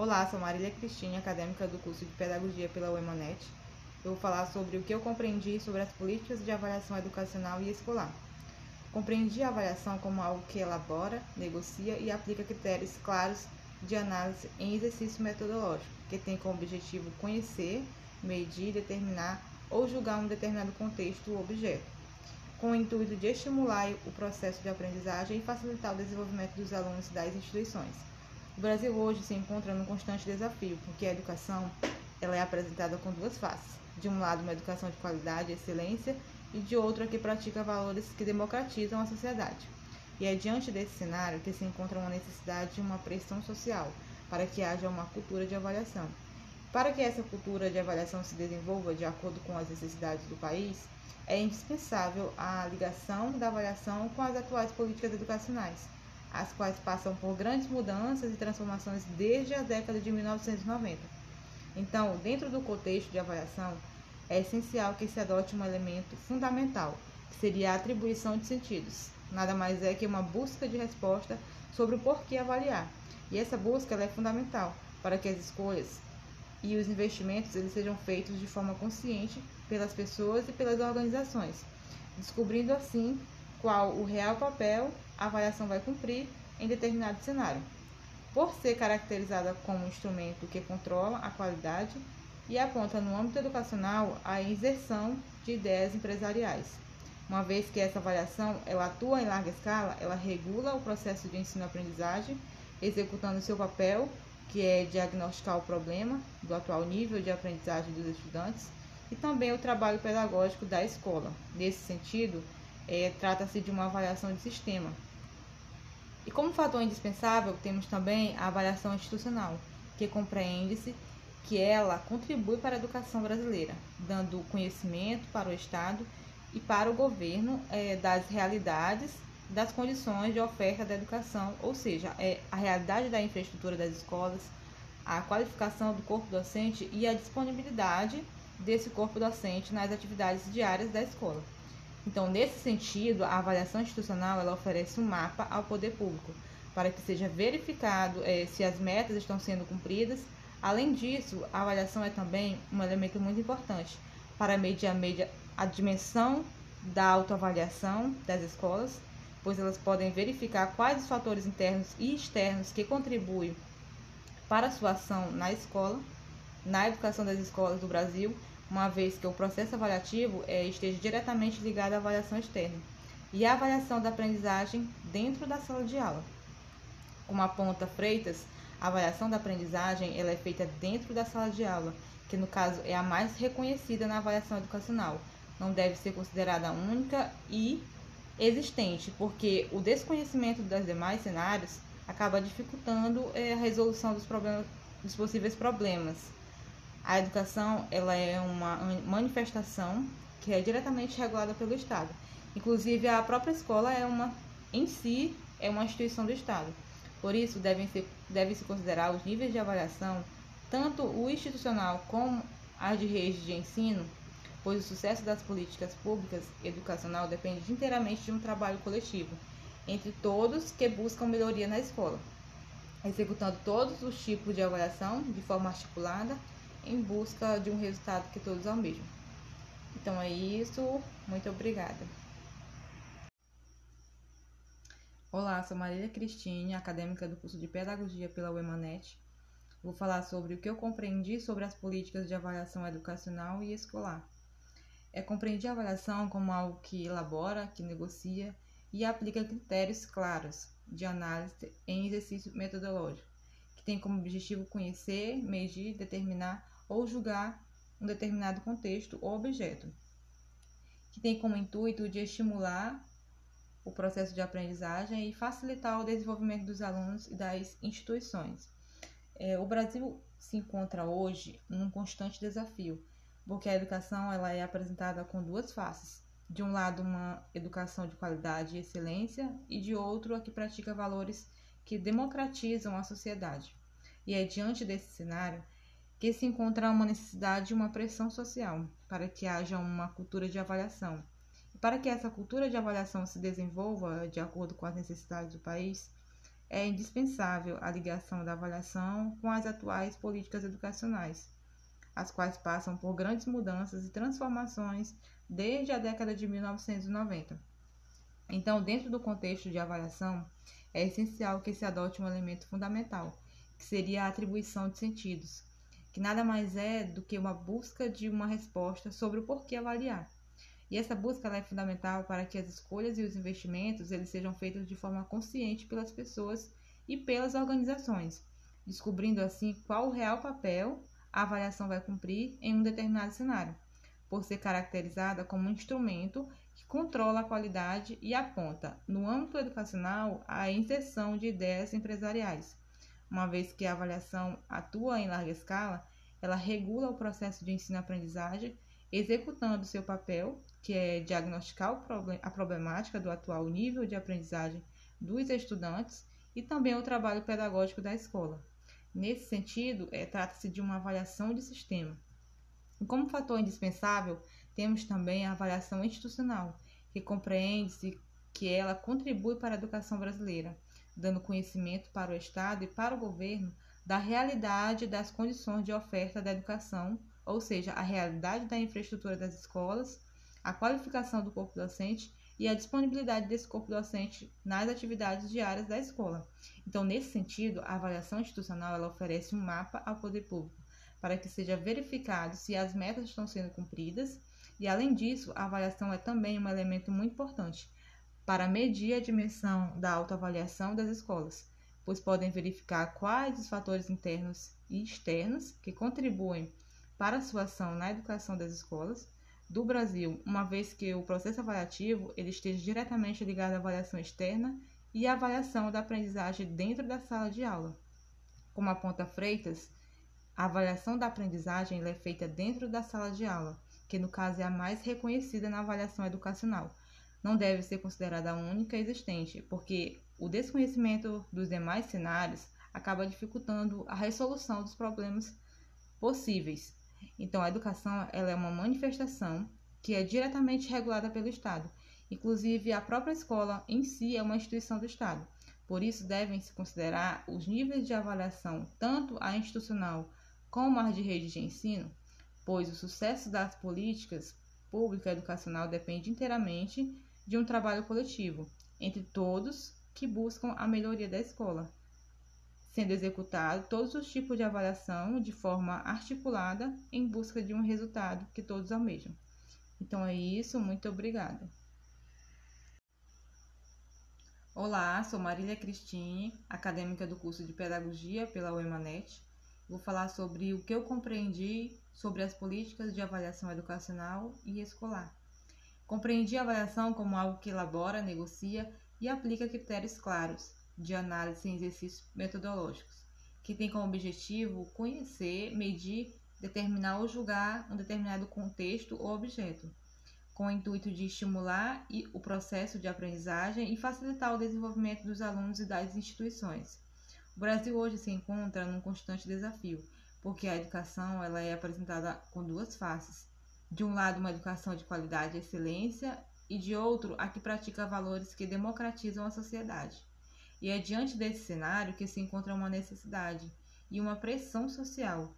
Olá, sou Marília Cristina, acadêmica do curso de Pedagogia pela UEMANET. Eu vou falar sobre o que eu compreendi sobre as políticas de avaliação educacional e escolar. Compreendi a avaliação como algo que elabora, negocia e aplica critérios claros de análise em exercício metodológico, que tem como objetivo conhecer, medir, determinar ou julgar um determinado contexto ou objeto, com o intuito de estimular o processo de aprendizagem e facilitar o desenvolvimento dos alunos das instituições. O Brasil hoje se encontra num constante desafio, porque a educação ela é apresentada com duas faces. De um lado, uma educação de qualidade e excelência, e de outro, a que pratica valores que democratizam a sociedade. E é diante desse cenário que se encontra uma necessidade de uma pressão social para que haja uma cultura de avaliação. Para que essa cultura de avaliação se desenvolva de acordo com as necessidades do país, é indispensável a ligação da avaliação com as atuais políticas educacionais as quais passam por grandes mudanças e transformações desde a década de 1990. Então, dentro do contexto de avaliação, é essencial que se adote um elemento fundamental, que seria a atribuição de sentidos. Nada mais é que uma busca de resposta sobre o porquê avaliar. E essa busca é fundamental para que as escolhas e os investimentos eles sejam feitos de forma consciente pelas pessoas e pelas organizações, descobrindo assim qual o real papel a avaliação vai cumprir em determinado cenário. Por ser caracterizada como um instrumento que controla a qualidade e aponta no âmbito educacional a inserção de ideias empresariais. Uma vez que essa avaliação ela atua em larga escala, ela regula o processo de ensino-aprendizagem, executando seu papel, que é diagnosticar o problema do atual nível de aprendizagem dos estudantes, e também o trabalho pedagógico da escola. Nesse sentido, é, trata-se de uma avaliação de sistema. E como fator indispensável, temos também a avaliação institucional, que compreende-se que ela contribui para a educação brasileira, dando conhecimento para o Estado e para o governo é, das realidades das condições de oferta da educação, ou seja, é a realidade da infraestrutura das escolas, a qualificação do corpo docente e a disponibilidade desse corpo docente nas atividades diárias da escola. Então, nesse sentido, a avaliação institucional ela oferece um mapa ao poder público para que seja verificado é, se as metas estão sendo cumpridas. Além disso, a avaliação é também um elemento muito importante para medir a, medir a dimensão da autoavaliação das escolas, pois elas podem verificar quais os fatores internos e externos que contribuem para a sua ação na escola, na educação das escolas do Brasil uma vez que o processo avaliativo é, esteja diretamente ligado à avaliação externa e à avaliação da aprendizagem dentro da sala de aula. Como aponta Freitas, a avaliação da aprendizagem ela é feita dentro da sala de aula, que no caso é a mais reconhecida na avaliação educacional. Não deve ser considerada única e existente, porque o desconhecimento dos demais cenários acaba dificultando é, a resolução dos, problemas, dos possíveis problemas a educação ela é uma manifestação que é diretamente regulada pelo Estado. Inclusive, a própria escola é uma, em si, é uma instituição do Estado. Por isso, devem ser, deve se considerar os níveis de avaliação, tanto o institucional como as de rede de ensino, pois o sucesso das políticas públicas educacional depende inteiramente de um trabalho coletivo entre todos que buscam melhoria na escola, executando todos os tipos de avaliação de forma articulada em busca de um resultado que todos almejam. Então é isso, muito obrigada. Olá, sou Marília Cristine, acadêmica do curso de Pedagogia pela UEMANET. Vou falar sobre o que eu compreendi sobre as políticas de avaliação educacional e escolar. É compreender a avaliação como algo que elabora, que negocia e aplica critérios claros de análise em exercício metodológico, tem como objetivo conhecer, medir, determinar ou julgar um determinado contexto ou objeto, que tem como intuito de estimular o processo de aprendizagem e facilitar o desenvolvimento dos alunos e das instituições. É, o Brasil se encontra hoje num constante desafio, porque a educação ela é apresentada com duas faces. De um lado, uma educação de qualidade e excelência, e de outro, a que pratica valores que democratizam a sociedade. E é diante desse cenário que se encontra uma necessidade e uma pressão social para que haja uma cultura de avaliação. E para que essa cultura de avaliação se desenvolva de acordo com as necessidades do país, é indispensável a ligação da avaliação com as atuais políticas educacionais, as quais passam por grandes mudanças e transformações desde a década de 1990. Então, dentro do contexto de avaliação, é essencial que se adote um elemento fundamental, que seria a atribuição de sentidos, que nada mais é do que uma busca de uma resposta sobre o porquê avaliar. E essa busca é fundamental para que as escolhas e os investimentos eles sejam feitos de forma consciente pelas pessoas e pelas organizações, descobrindo assim qual o real papel a avaliação vai cumprir em um determinado cenário, por ser caracterizada como um instrumento que controla a qualidade e aponta, no âmbito educacional, a inserção de ideias empresariais. Uma vez que a avaliação atua em larga escala, ela regula o processo de ensino-aprendizagem, executando seu papel que é diagnosticar a problemática do atual nível de aprendizagem dos estudantes e também o trabalho pedagógico da escola. Nesse sentido, é, trata-se de uma avaliação de sistema. Como fator indispensável, temos também a avaliação institucional, que compreende-se que ela contribui para a educação brasileira, dando conhecimento para o Estado e para o governo da realidade das condições de oferta da educação, ou seja, a realidade da infraestrutura das escolas, a qualificação do corpo docente e a disponibilidade desse corpo docente nas atividades diárias da escola. Então, nesse sentido, a avaliação institucional ela oferece um mapa ao poder público para que seja verificado se as metas estão sendo cumpridas e, além disso, a avaliação é também um elemento muito importante para medir a dimensão da autoavaliação das escolas, pois podem verificar quais os fatores internos e externos que contribuem para a sua ação na educação das escolas do Brasil, uma vez que o processo avaliativo ele esteja diretamente ligado à avaliação externa e à avaliação da aprendizagem dentro da sala de aula. Como aponta Freitas, a avaliação da aprendizagem é feita dentro da sala de aula, que no caso é a mais reconhecida na avaliação educacional. Não deve ser considerada a única existente, porque o desconhecimento dos demais cenários acaba dificultando a resolução dos problemas possíveis então, a educação ela é uma manifestação que é diretamente regulada pelo Estado. Inclusive, a própria escola em si é uma instituição do Estado. Por isso, devem-se considerar os níveis de avaliação, tanto a institucional como a de rede de ensino, pois o sucesso das políticas públicas educacional depende inteiramente de um trabalho coletivo entre todos que buscam a melhoria da escola, sendo executado todos os tipos de avaliação de forma articulada em busca de um resultado que todos almejam. Então é isso, muito obrigada. Olá, sou Marília Cristine, acadêmica do curso de Pedagogia pela UEMANET. Vou falar sobre o que eu compreendi sobre as políticas de avaliação educacional e escolar. Compreendi a avaliação como algo que elabora, negocia e aplica critérios claros, de análise em exercícios metodológicos, que tem como objetivo conhecer, medir, determinar ou julgar um determinado contexto ou objeto, com o intuito de estimular o processo de aprendizagem e facilitar o desenvolvimento dos alunos e das instituições. O Brasil hoje se encontra num constante desafio, porque a educação ela é apresentada com duas faces. De um lado, uma educação de qualidade e excelência, e de outro, a que pratica valores que democratizam a sociedade. E é diante desse cenário que se encontra uma necessidade e uma pressão social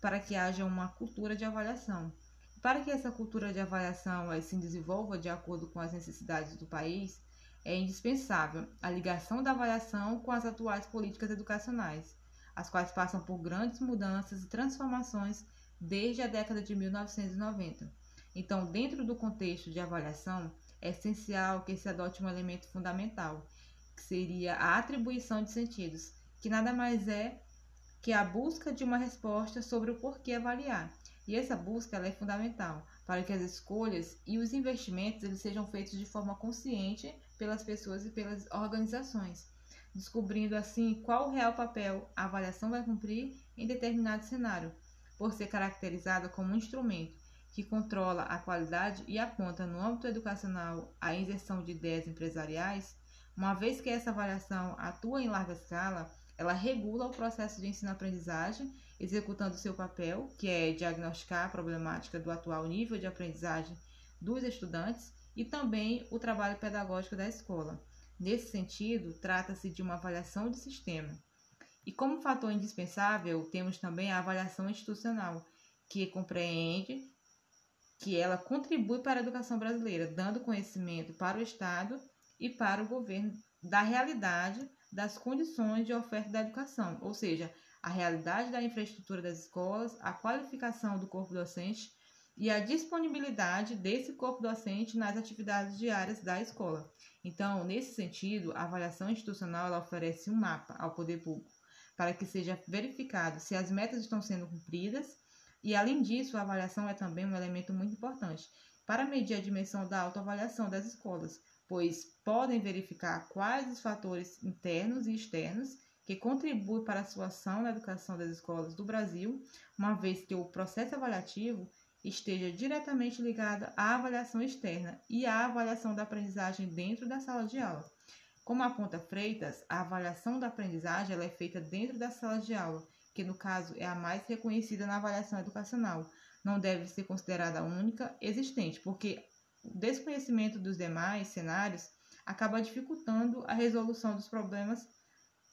para que haja uma cultura de avaliação. Para que essa cultura de avaliação se desenvolva de acordo com as necessidades do país, é indispensável a ligação da avaliação com as atuais políticas educacionais, as quais passam por grandes mudanças e transformações desde a década de 1990. Então, dentro do contexto de avaliação, é essencial que se adote um elemento fundamental, que seria a atribuição de sentidos, que nada mais é que a busca de uma resposta sobre o porquê avaliar. E essa busca é fundamental para que as escolhas e os investimentos eles sejam feitos de forma consciente pelas pessoas e pelas organizações, descobrindo assim qual o real papel a avaliação vai cumprir em determinado cenário, por ser caracterizada como um instrumento que controla a qualidade e aponta no âmbito educacional a inserção de ideias empresariais uma vez que essa avaliação atua em larga escala, ela regula o processo de ensino-aprendizagem, executando seu papel, que é diagnosticar a problemática do atual nível de aprendizagem dos estudantes e também o trabalho pedagógico da escola, Nesse sentido, trata-se de uma avaliação de sistema. E como fator indispensável, temos também a avaliação institucional, que compreende que ela contribui para a educação brasileira, dando conhecimento para o Estado e para o governo da realidade das condições de oferta da educação, ou seja, a realidade da infraestrutura das escolas, a qualificação do corpo docente e a disponibilidade desse corpo docente nas atividades diárias da escola. Então, nesse sentido, a avaliação institucional oferece um mapa ao poder público para que seja verificado se as metas estão sendo cumpridas e, além disso, a avaliação é também um elemento muito importante para medir a dimensão da autoavaliação das escolas, pois podem verificar quais os fatores internos e externos que contribuem para a sua ação na educação das escolas do Brasil, uma vez que o processo avaliativo esteja diretamente ligado à avaliação externa e à avaliação da aprendizagem dentro da sala de aula. Como aponta Freitas, a avaliação da aprendizagem é feita dentro da sala de aula que no caso é a mais reconhecida na avaliação educacional, não deve ser considerada a única existente, porque o desconhecimento dos demais cenários acaba dificultando a resolução dos problemas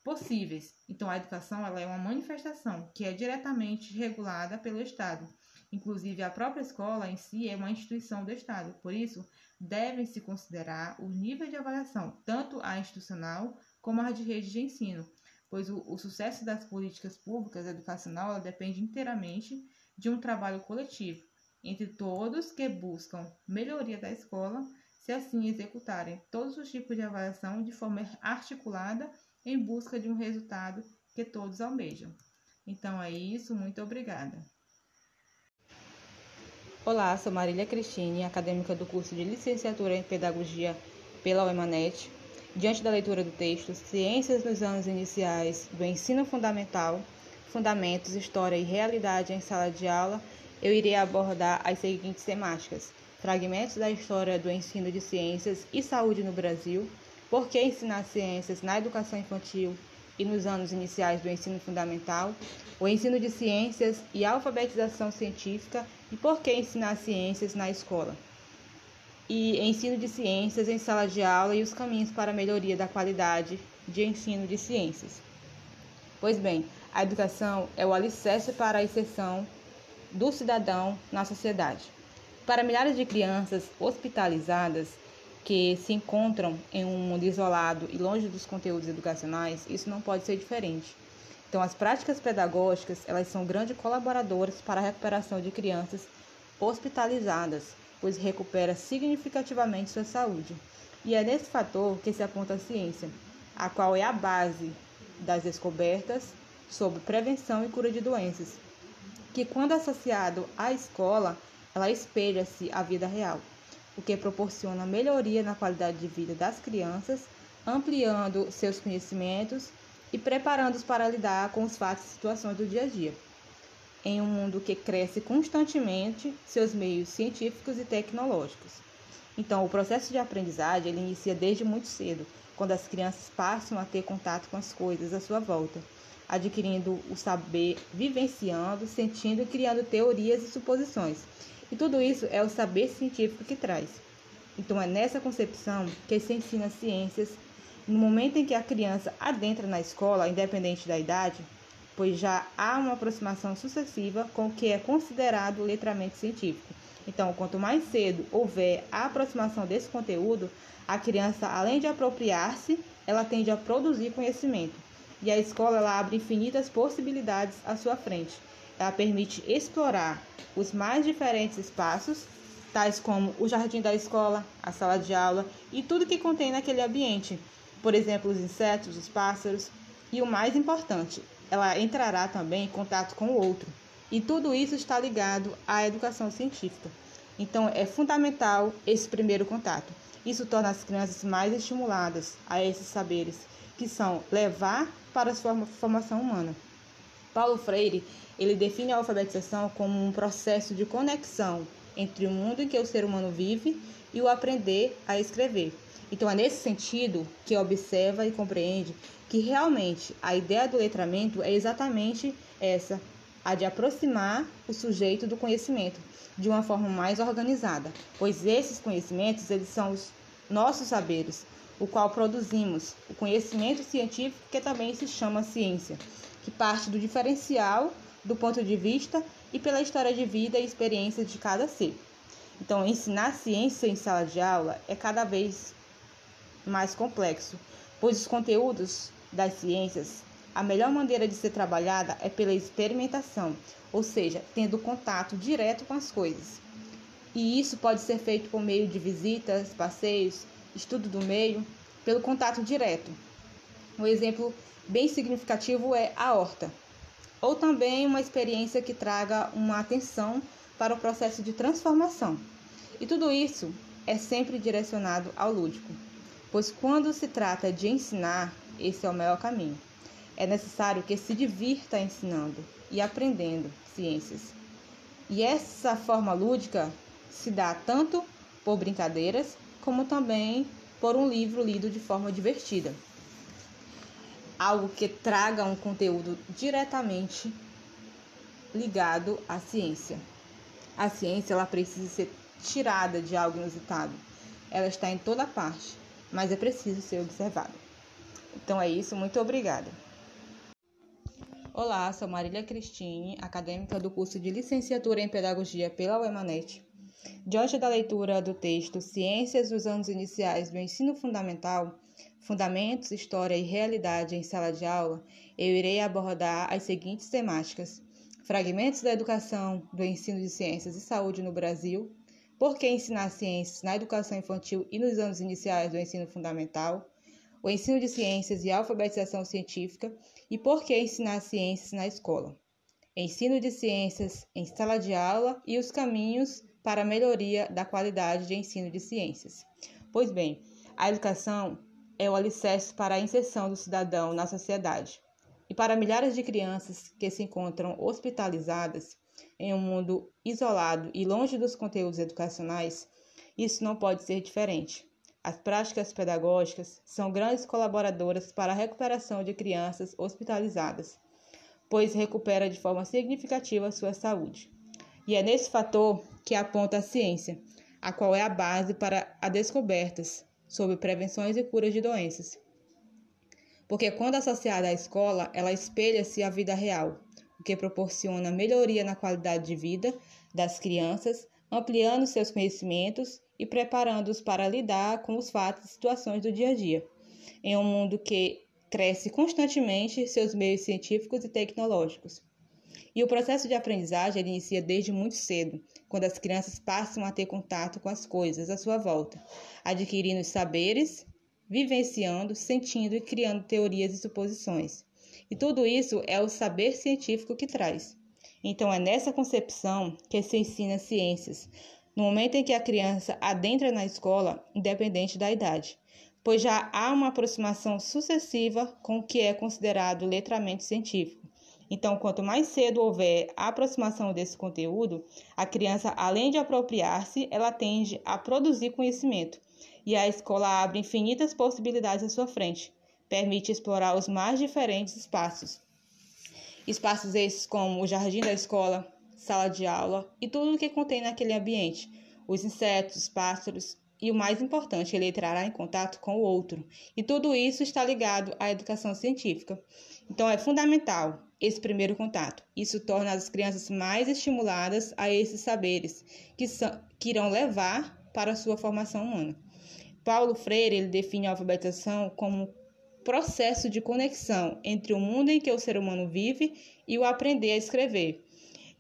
possíveis. Então, a educação ela é uma manifestação que é diretamente regulada pelo Estado. Inclusive, a própria escola em si é uma instituição do Estado. Por isso, devem se considerar o nível de avaliação, tanto a institucional como a de rede de ensino, pois o, o sucesso das políticas públicas educacional depende inteiramente de um trabalho coletivo entre todos que buscam melhoria da escola, se assim executarem todos os tipos de avaliação de forma articulada em busca de um resultado que todos almejam. Então é isso, muito obrigada. Olá, sou Marília Cristine, acadêmica do curso de Licenciatura em Pedagogia pela UEMANET. Diante da leitura do texto Ciências nos anos iniciais do ensino fundamental, fundamentos, história e realidade em sala de aula, eu irei abordar as seguintes temáticas: fragmentos da história do ensino de ciências e saúde no Brasil, por que ensinar ciências na educação infantil e nos anos iniciais do ensino fundamental, o ensino de ciências e alfabetização científica e por que ensinar ciências na escola e ensino de ciências em sala de aula e os caminhos para a melhoria da qualidade de ensino de ciências. Pois bem, a educação é o alicerce para a inserção do cidadão na sociedade. Para milhares de crianças hospitalizadas que se encontram em um mundo isolado e longe dos conteúdos educacionais, isso não pode ser diferente. Então, as práticas pedagógicas, elas são grandes colaboradoras para a recuperação de crianças hospitalizadas, pois recupera significativamente sua saúde. E é nesse fator que se aponta a ciência, a qual é a base das descobertas sobre prevenção e cura de doenças, que quando associado à escola, ela espelha-se à vida real, o que proporciona melhoria na qualidade de vida das crianças, ampliando seus conhecimentos e preparando-os para lidar com os fatos e situações do dia a dia em um mundo que cresce constantemente seus meios científicos e tecnológicos. Então, o processo de aprendizagem ele inicia desde muito cedo, quando as crianças passam a ter contato com as coisas à sua volta, adquirindo o saber, vivenciando, sentindo e criando teorias e suposições. E tudo isso é o saber científico que traz. Então, é nessa concepção que se ensina ciências. No momento em que a criança adentra na escola, independente da idade, pois já há uma aproximação sucessiva com o que é considerado letramento científico. Então, quanto mais cedo houver a aproximação desse conteúdo, a criança, além de apropriar-se, ela tende a produzir conhecimento. E a escola ela abre infinitas possibilidades à sua frente. Ela permite explorar os mais diferentes espaços, tais como o jardim da escola, a sala de aula e tudo que contém naquele ambiente. Por exemplo, os insetos, os pássaros e o mais importante, ela entrará também em contato com o outro. E tudo isso está ligado à educação científica. Então, é fundamental esse primeiro contato. Isso torna as crianças mais estimuladas a esses saberes, que são levar para a sua formação humana. Paulo Freire, ele define a alfabetização como um processo de conexão entre o mundo em que o ser humano vive e o aprender a escrever. Então é nesse sentido que observa e compreende que realmente a ideia do letramento é exatamente essa, a de aproximar o sujeito do conhecimento de uma forma mais organizada, pois esses conhecimentos eles são os nossos saberes, o qual produzimos o conhecimento científico que também se chama ciência, que parte do diferencial do ponto de vista e pela história de vida e experiências de cada ser. Então, ensinar ciência em sala de aula é cada vez mais complexo, pois os conteúdos das ciências, a melhor maneira de ser trabalhada é pela experimentação, ou seja, tendo contato direto com as coisas. E isso pode ser feito por meio de visitas, passeios, estudo do meio, pelo contato direto. Um exemplo bem significativo é a horta, ou também uma experiência que traga uma atenção para o processo de transformação. E tudo isso é sempre direcionado ao lúdico, pois quando se trata de ensinar, esse é o melhor caminho. É necessário que se divirta ensinando e aprendendo ciências. E essa forma lúdica se dá tanto por brincadeiras, como também por um livro lido de forma divertida. Algo que traga um conteúdo diretamente ligado à ciência. A ciência ela precisa ser tirada de algo inusitado. Ela está em toda parte, mas é preciso ser observada. Então é isso, muito obrigada. Olá, sou Marília Cristine, acadêmica do curso de Licenciatura em Pedagogia pela UEMANET. Diante da leitura do texto Ciências dos Anos Iniciais do Ensino Fundamental, Fundamentos, História e Realidade em Sala de Aula, eu irei abordar as seguintes temáticas: fragmentos da educação, do ensino de ciências e saúde no Brasil, por que ensinar ciências na educação infantil e nos anos iniciais do ensino fundamental, o ensino de ciências e alfabetização científica e por que ensinar ciências na escola, ensino de ciências em sala de aula e os caminhos para a melhoria da qualidade de ensino de ciências. Pois bem, a educação é o alicerce para a inserção do cidadão na sociedade. E para milhares de crianças que se encontram hospitalizadas em um mundo isolado e longe dos conteúdos educacionais, isso não pode ser diferente. As práticas pedagógicas são grandes colaboradoras para a recuperação de crianças hospitalizadas, pois recupera de forma significativa sua saúde. E é nesse fator que aponta a ciência, a qual é a base para as descobertas sobre prevenções e curas de doenças porque quando associada à escola, ela espelha-se à vida real, o que proporciona melhoria na qualidade de vida das crianças, ampliando seus conhecimentos e preparando-os para lidar com os fatos e situações do dia a dia. Em um mundo que cresce constantemente seus meios científicos e tecnológicos. E o processo de aprendizagem inicia desde muito cedo, quando as crianças passam a ter contato com as coisas à sua volta, adquirindo saberes vivenciando, sentindo e criando teorias e suposições. E tudo isso é o saber científico que traz. Então, é nessa concepção que se ensina ciências, no momento em que a criança adentra na escola, independente da idade, pois já há uma aproximação sucessiva com o que é considerado letramento científico. Então, quanto mais cedo houver a aproximação desse conteúdo, a criança, além de apropriar-se, ela tende a produzir conhecimento, e a escola abre infinitas possibilidades à sua frente, permite explorar os mais diferentes espaços. Espaços esses como o jardim da escola, sala de aula e tudo o que contém naquele ambiente, os insetos, os pássaros e o mais importante, ele entrará em contato com o outro. E tudo isso está ligado à educação científica. Então é fundamental esse primeiro contato. Isso torna as crianças mais estimuladas a esses saberes que, são, que irão levar para a sua formação humana. Paulo Freire ele define a alfabetização como processo de conexão entre o mundo em que o ser humano vive e o aprender a escrever.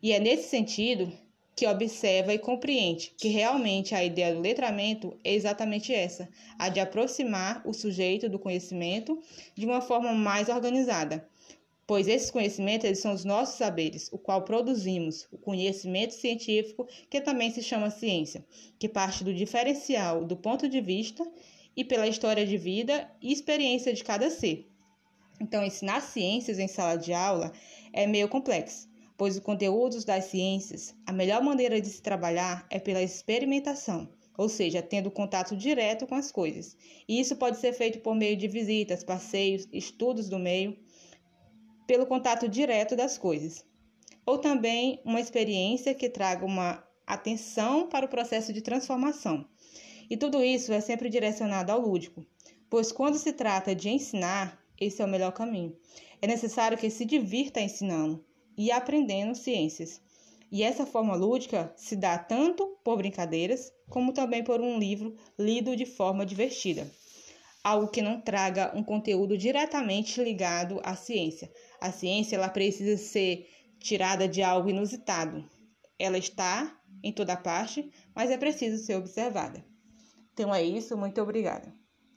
E é nesse sentido que observa e compreende que realmente a ideia do letramento é exatamente essa, a de aproximar o sujeito do conhecimento de uma forma mais organizada, pois esses conhecimentos eles são os nossos saberes, o qual produzimos, o conhecimento científico, que também se chama ciência, que parte do diferencial do ponto de vista e pela história de vida e experiência de cada ser. Então, ensinar ciências em sala de aula é meio complexo, pois os conteúdos das ciências, a melhor maneira de se trabalhar é pela experimentação, ou seja, tendo contato direto com as coisas. E isso pode ser feito por meio de visitas, passeios, estudos do meio pelo contato direto das coisas, ou também uma experiência que traga uma atenção para o processo de transformação. E tudo isso é sempre direcionado ao lúdico, pois quando se trata de ensinar, esse é o melhor caminho. É necessário que se divirta ensinando e aprendendo ciências. E essa forma lúdica se dá tanto por brincadeiras, como também por um livro lido de forma divertida. Algo que não traga um conteúdo diretamente ligado à ciência. A ciência ela precisa ser tirada de algo inusitado. Ela está em toda parte, mas é preciso ser observada. Então é isso, muito obrigada.